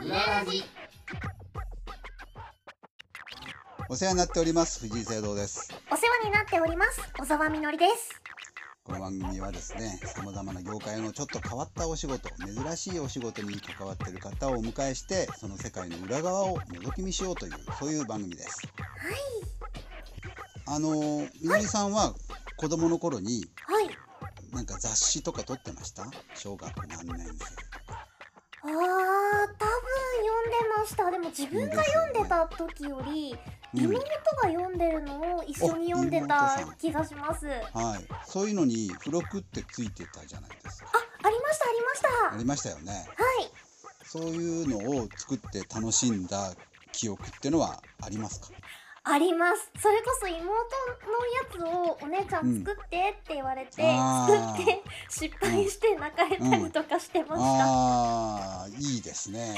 裏ラジ。お世話になっております。藤井聖堂です。お世話になっております。小沢みのりです。この番組はですね様々な業界のちょっと変わったお仕事珍しいお仕事に関わっている方をお迎えしてその世界の裏側を覗き見しようというそういう番組です。あのみのりさんは子供の頃にはい。なんか雑誌とか撮ってました？小学何年生あー多ました。でも自分が読んでた時よりうん。妹が読んでるのを一緒に読んでた気がします。あはい。そういうのに付録ってついてたじゃないですか。ありましたありました。ありましたよね。はい。そういうのを作って楽しんだ記憶ってのはありますか？あります。それこそ妹のやつをお姉ちゃん作ってって言われて、あー。作って失敗して泣かれたりとかしてました、ああいいですね。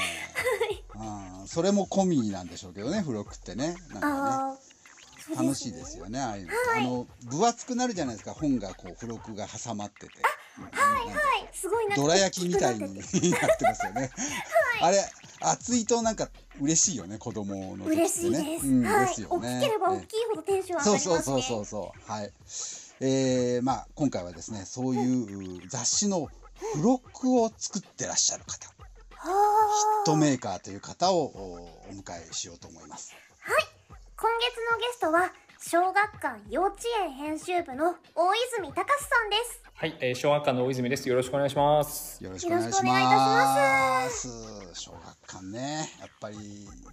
あーそれも込みなんでしょうけどね、付録ってね。なんかあね、ー楽しいですよねね、ああいうの。あの分厚くなるじゃないですか、本がこう付録が挟まってて。はいはい。すごいなどら焼きみたいになっててなってますよね。あれ厚いとなんか嬉しいよね、子供のね。嬉しいです、うん、はいね。大きければ大えきいほどテンション上がりますねそうそうそうそうはい。えー、まあ今回はですね、そういう雑誌の付録を作ってらっしゃる方。はヒットあメーカーという方をおお迎えしようと思います。今月のゲストは小学館幼稚園編集部の大泉隆さんです。はい、えー、小学館の大泉です。よろしくお願いします。よろしくお願いいいたします。小学館ね、やっぱり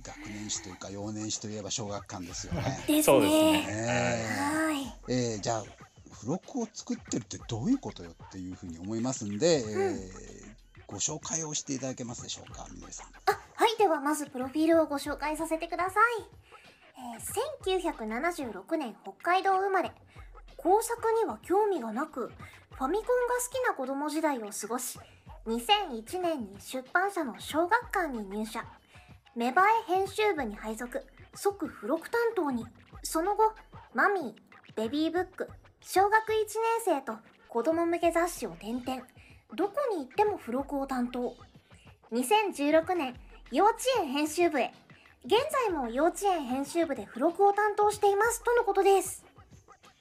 学年誌というか幼年誌といえば小学館ですよね。ですね。ね。はい。ええーじゃあ付録を作ってるってどういうことよっていうふうに思いますんで、えーご紹介をしていただけますでしょうか、みのりさん。あはい。ではまずプロフィールをご紹介させてください、えー1976年北海道生まれ。工作には興味がなくファミコンが好きな子供時代を過ごし2001年に出版社の小学館に入社。芽生え編集部に配属。即付録担当に。その後マミーベビーブック小学1年生と子供向け雑誌を転々。どこに行っても付録を担当。2016年幼稚園編集部へ。現在も幼稚園編集部で付録を担当していますとのことです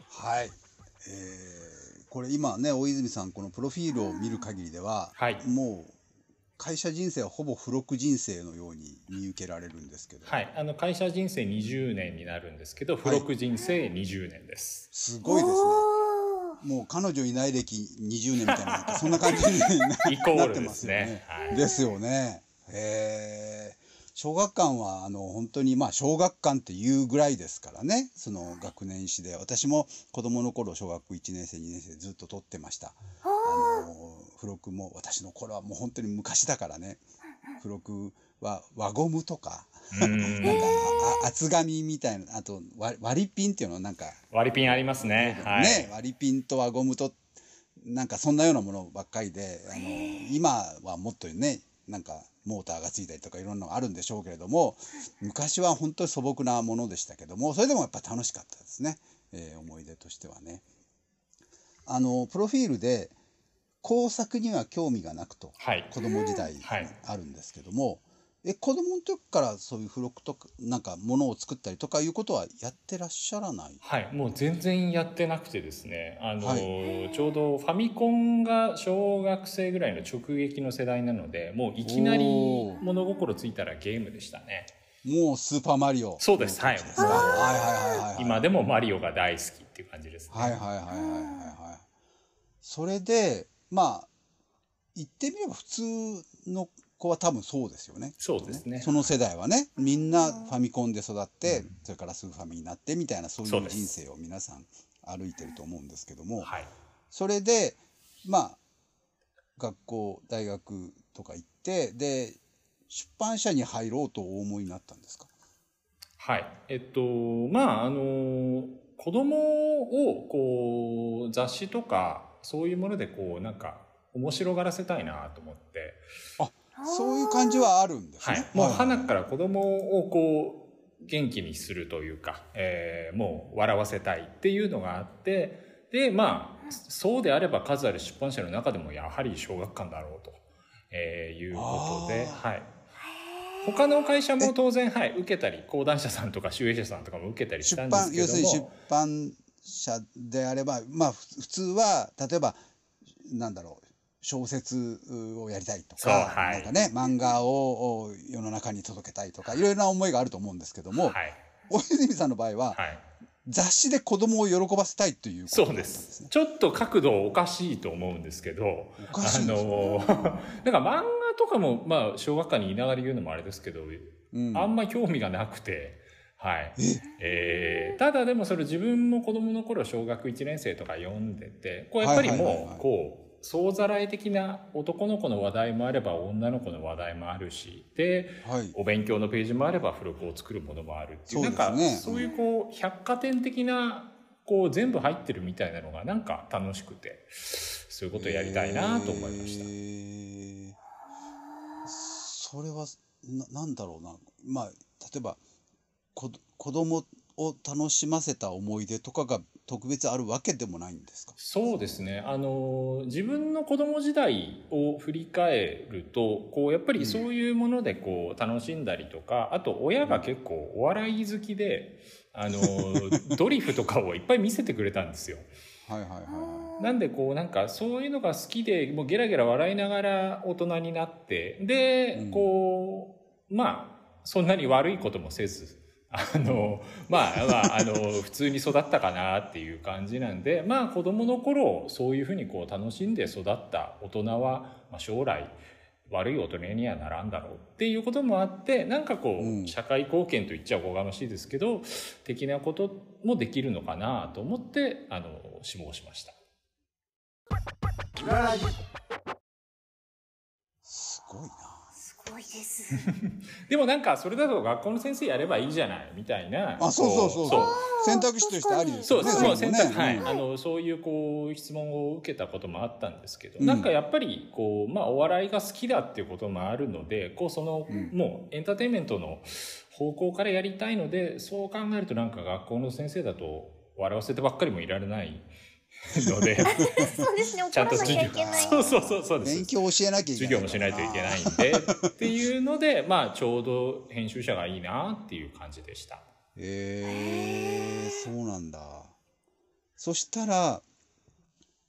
はい。えーこれ今ね、大泉さん、このプロフィールを見る限りでは、はいもう会社人生はほぼ付録人生のように見受けられるんですけど、はい、あの会社人生20年になるんですけど、付録人生20年です。すごいですね。もう彼女いない歴20年みたいな、なんかそんな感じになってでますすよね ね。。はい。ですよね。へえ。小学館は、あの、本当に、まあ、小学館っていうぐらいですからね。その学年誌で。私も子供の頃、小学1年生、2年生ずっと撮ってました。あの、付録も、私の頃はもう本当に昔だからね。付録は輪ゴムとか、うんなんか、あ厚紙みたいな、あと割割りピンっていうのはなんか、割りピンありますね。はい。ね、割りピンと輪ゴムと、なんかそんなようなものばっかりで、あの、今はもっとね、なんかモーターがついたりとかいろんなのがあるんでしょうけれども、昔は本当に素朴なものでしたけども、それでもやっぱ楽しかったですね。えー思い出としてはね。あの、プロフィールで、工作には興味がなくと、はい子供時代はいあるんですけども、え、子供の時からそういう付録とか、なんか物を作ったりとかいうことはやってらっしゃらない？はい、もう全然やってなくてですね、あの、はちょうどファミコンが小学生ぐらいの直撃の世代なので、もういきなり物心ついたらゲームでしたね。もうスーパーマリオ。そうですはいはいはいはいはいはい。今でもマリオが大好きっていう感じですね。はいはいはいはいはいはい。それで、まあ、言ってみれば普通の子は多分そうですよね。そうですね。その世代はね、みんなファミコンで育って、それからスーファミになってみたいな、そういう人生を皆さん歩いてると思うんですけども、はい。それで、まあ、学校、大学とか行って、で、出版社に入ろうとお思いになったんですか？はい。えっと、まあ、あの、子供を、こう、雑誌とか、そういうもので、こう、なんか、面白がらせたいなと思って、あ、そういう感じはあるんですね。はい。もう、花から子供を、こう、元気にするというか、えーもう、笑わせたいっていうのがあって、で、まあ、そうであれば数ある出版社の中でも、やはり小学館だろうと、えーいうことで、あはい。他の会社も当然、はい、受けたり講談社さんとか集英社さんとかも受けたりし出たんです版要けどもするに出版社であればまあふ普通は例えばなんだろう小説をやりたいとか、はい。なんかね漫画をお世の中に届けたいとかい。ろいろな思いがあると思うんですけども、はい。大泉さんの場合は、はい。雑誌で子供を喜ばせたいということそうです。ちょっと角度おかしいと思うんですけどおかしいね。あの なんか漫画とかもまあ小学館にいながら言うのもあれですけど、うん。あんま興味がなくて。はい。え？ーただでもそれ自分も子供の頃小学1年生とか読んでてこうやっぱりもうこう総ざらい的な男の子の話題もあれば女の子の話題もあるしではい。お勉強のページもあれば付録を作るものもあるっていうそうね。なんかそういうこう百貨店的なこう全部入ってるみたいなのがなんか楽しくてそういうことをやりたいなと思いました。えー。それはななんだろうな。まあ例えばこ子供を楽しませた思い出とかが特別あるわけでもないんですか？そうですね。あの自分の子供時代を振り返るとこうやっぱりそういうものでこう楽しんだりとかあと親が結構お笑い好きであの ドリフとかをいっぱい見せてくれたんですよ。はいはいはいはなんでこうなんかそういうのが好きでもうゲラゲラ笑いながら大人になってで、うん。こうまあそんなに悪いこともせずあのまあまああの普通に育ったかなっていう感じなんでまあ子供の頃そういうふうにこう楽しんで育った大人は、まあ、将来悪い大人にはならんだろうっていうこともあってなんかこう、うん。社会貢献と言っちゃおこがましいですけど的なこともできるのかなと思ってあの志望しました。すごいないです。でもなんかそれだと学校の先生やればいいじゃないみたいなあそうそうそうこ選択肢としてありですよね。そうそう選択はい、うん。あのそういうこう質問を受けたこともあったんですけど、うん。なんかやっぱりこう、まあ、お笑いが好きだっていうこともあるのでこうその、うん。もうエンターテインメントの方向からやりたいのでそう考えるとなんか学校の先生だと笑わせてばっかりもいられないので そうですね。怒ちゃんと授業。そうそうそうそうです勉強教えなきゃいけない授業もしないといけないんでっていうのでまあちょうど編集者がいいなっていう感じでした。へえそうなんだそしたら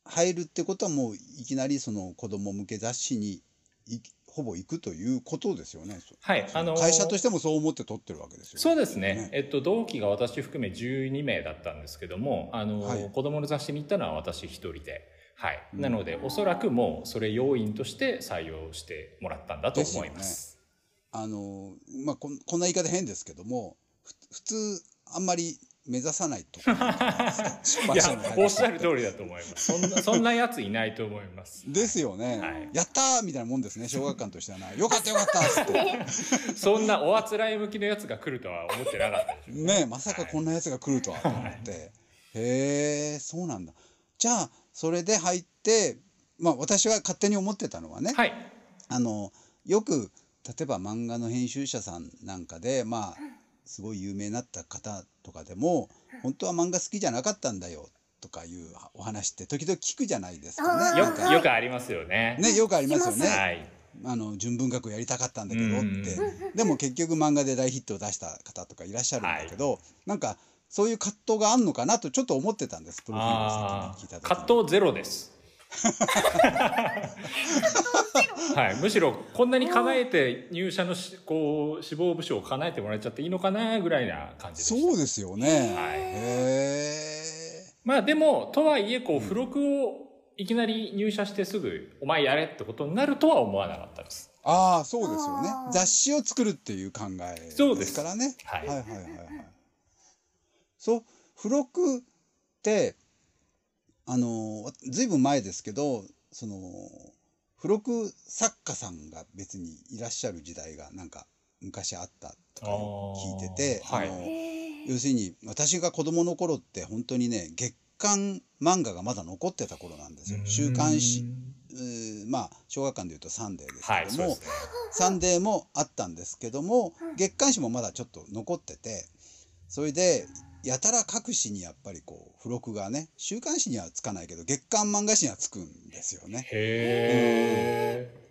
入るってことはもういきなりその子供向け雑誌にいほぼ行くということですよね。はい、あの会社としてもそう思って取ってるわけですよね。そうですね、えっと、同期が私含め12名だったんですけどもあの、はい。子供の雑誌に行ったのは私一人で、はい。うん。なのでおそらくもうそれ要因として採用してもらったんだと思います。あのまあこんこんな言い方変ですけどもふ普通あんまり目指さないと。い。やおっしゃる通りだと思います。そんなそんなやついないと思います。ですよね、はい。やったーみたいなもんですね小学館としてはな。よかったよかったって。そんなおあつらい向きのやつが来るとは思ってなかったでしょうね。まさかこんなやつが来るとはと思って、へえそうなんだ。じゃあそれで入ってまあ私は勝手に思ってたのはね、はい。あのよく例えば漫画の編集者さんなんかでまあすごい有名になった方とかでも本当は漫画好きじゃなかったんだよとかいうお話って時々聞くじゃないですかね。よくよくありますよね。ねよくありますよね。はい。あの純文学をやりたかったんだけどっうんてでも結局漫画で大ヒットを出した方とかいらっしゃるんだけど、なんかそういう葛藤があんのかなとちょっと思ってたんですプロフィールをあ先に聞いた時葛藤ゼロです。はい、むしろこんなに叶えて入社のしこう志望部署を叶えてもらえちゃっていいのかなぐらいな感じでした。そうですよね。はい。へえ。まあでもとはいえこう付録をいきなり入社してすぐ「お前やれ」ってことになるとは思わなかったです。ああそうですよね。雑誌を作るっていう考えそうですですからね。はい。はいはいはいはい。そう付録ってあのずいぶん前ですけどその付録作家さんが別にいらっしゃる時代がなんか昔あったとか聞いててあーはい要するに私が子供の頃って本当にね月刊漫画がまだ残ってた頃なんですよ。週刊誌まあ小学館でいうと「サンデー」ですはいけども、そうですね。サンデーもあったんですけどもうん月刊誌もまだちょっと残っててそれでやたら各紙にやっぱりこう付録がね週刊誌にはつかないけど月刊漫画誌にはつくんですよね。へえ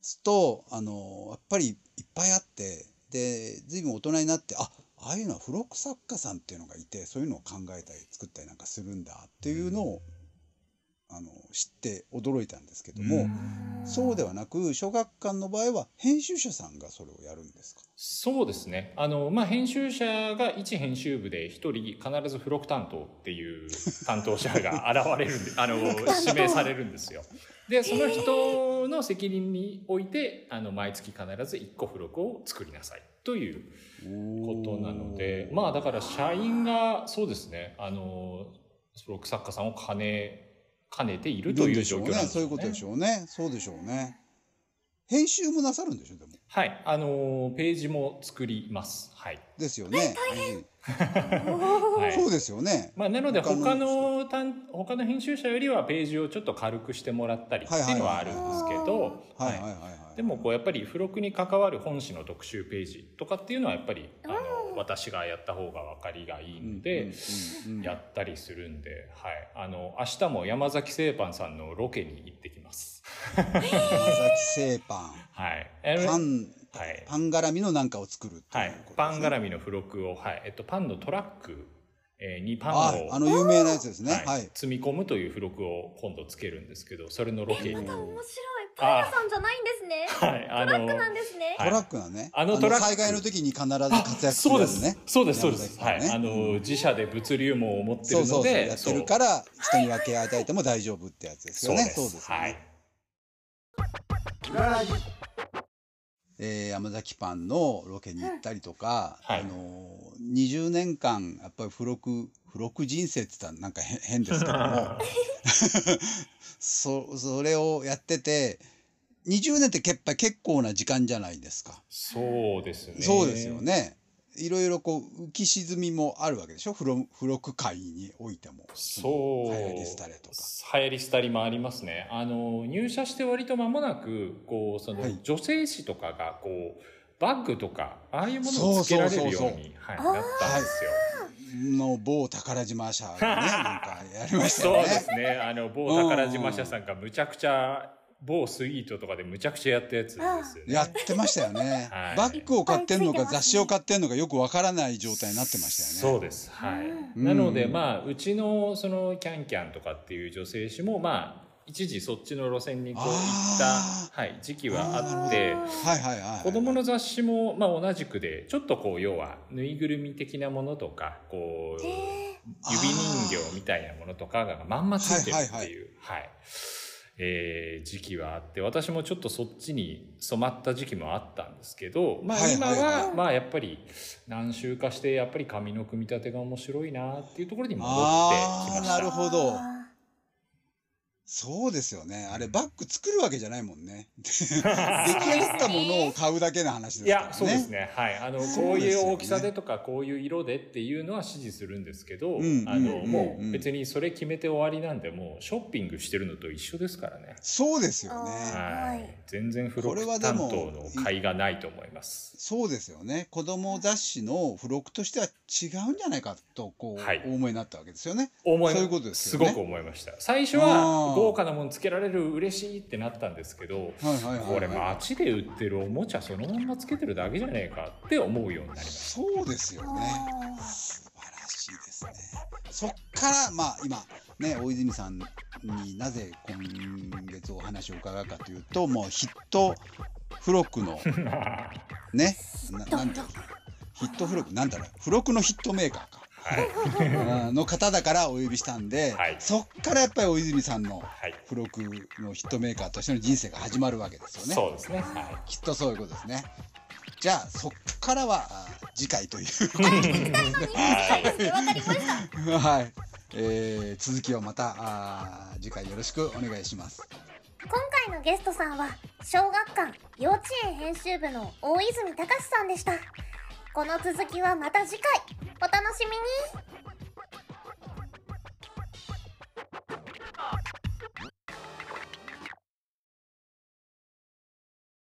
つとあのやっぱりいっぱいあってで随分大人になってあああいうのは付録作家さんっていうのがいてそういうのを考えたり作ったりなんかするんだっていうのを、あの知って驚いたんですけども、そうではなく小学館の場合は編集者さんがそれをやるんですか？そうですね。あの、まあ、編集者が一編集部で一人必ず付録担当っていう担当者が現れるんで、あの、指名されるんですよ。で、その人の責任において、あの、毎月必ず1個付録を作りなさいということなので、まあ、だから社員が、そうですね、あの、付録作家さんを兼ね、兼ねているという状況なんですね。そういうことでしょうね。そうでしょうね。編集もなさるんでしょでも。はい、あのページも作ります。はい。ですよね。はい そうですよね。まあ、なので他の他の担他の編集者よりはページをちょっと軽くしてもらったりっていうのはあるんですけど、はいはいはいはい。でもこうやっぱり付録に関わる本誌の特集ページとかっていうのはやっぱりあの私がやった方が分かりがいいのでやったりするんで、はい、あの明日も山崎製パンさんのロケに行ってきます。山崎製パン。はい、パン、はい。パン絡みのなんかを作るってはい。パン絡みの付録を、はい。えっと、パンのトラックえーにパンあを、あの有名なやつですね。はい。はい。積み込むという付録を今度つけるんですけどそれのロケに、また面白いパン屋さんじゃないんですね。はい、あのトラックなんですね。はい。トラックがね。あのトラック。災害の時に必ず活躍すそうです。るね。そうですそうです、はい。あの自社で物流網を持ってるのそうそうそう。でやってるから人に分け与えても大丈夫ってやつですよね。そうです。はい。えー山崎パンのロケに行ったりとか、はい。あの20年間やっぱり付録付録人生って言ったらなんか変変ですけども そそれをやってて20年ってやっぱり結構な時間じゃないですか。そうですねそうですよね。いろいろこう浮き沈みもあるわけでしょ？付録付録界においても。そう流行り廃れとか。流行り廃りもありますねあの入社して割と間もなくこうその、はい女性誌とかがこうバッグとかああいうものをつけられるようにそうそうそうはいあーなったんですよ。の某宝島社がねなんかやりましたそう。ですねあの某宝島社さんがむちゃくちゃ某スイートとかでむちゃくちゃやったやつですよね。やってましたよね、はいバッグを買ってんのか雑誌を買ってんのかよくわからない状態になってましたよね。そうです。はい。うんなので、まあ、うちの、その、キャンキャンとかっていう女性誌も、まあ、一時そっちの路線にこう行った、あはい、時期はあって、はいはいはい。子供の雑誌も、まあ、同じくで、ちょっとこう、要は、ぬいぐるみ的なものとか、こう、指人形みたいなものとかがまんまついてるっていう、はい、えー時期はあって、私もちょっとそっちに染まった時期もあったんですけど、まあはい今はまあやっぱり何週かして、やっぱり紙の組み立てが面白いなっていうところに戻ってきました。なるほど。あそうですよね。あれバッグ作るわけじゃないもんね。出来上がったものを買うだけの話いですからね。や、そうですね。はい。あの、そうこういう大きさでとか、こういう色でっていうのは指示するんですけど、うんあの、うんもうんう別にそれ決めて終わりなんで、もうショッピングしてるのと一緒ですからね。そうですよね。あはい、はい全然付これ録担当の甲斐がないと思います。そうですよね。子供雑誌の付録としては違うんじゃないかとこう、はいお思いになったわけですよね。思いそういうことですよねすごく思いました。最初は豪華なものつけられる嬉しいってなったんですけど。これ街で売ってるおもちゃそのまんまつけてるだけじゃねえかって思うようになりましそうですよね。あ素晴らしいですね。そっからまあ今ね大泉さんになぜ今月お話を伺うかというともうヒット付録のた。ねななんていうのヒット付録なんだろう付録のヒットメーカーか。はい。うんの方だからお呼びしたんで、はい。そっからやっぱり大泉さんのはい。付録のヒットメーカーとしての人生が始まるわけですよね。そうですね。はきっとそういうことですね。じゃあそっからはあ次回ということで、い。はい。ーわかりましたはい、えー続きをまたあー次回よろしくお願い。します。今回のゲストさんは小学館幼稚園編集部の大泉隆さんでしたこの続きはまた次回お楽しみに。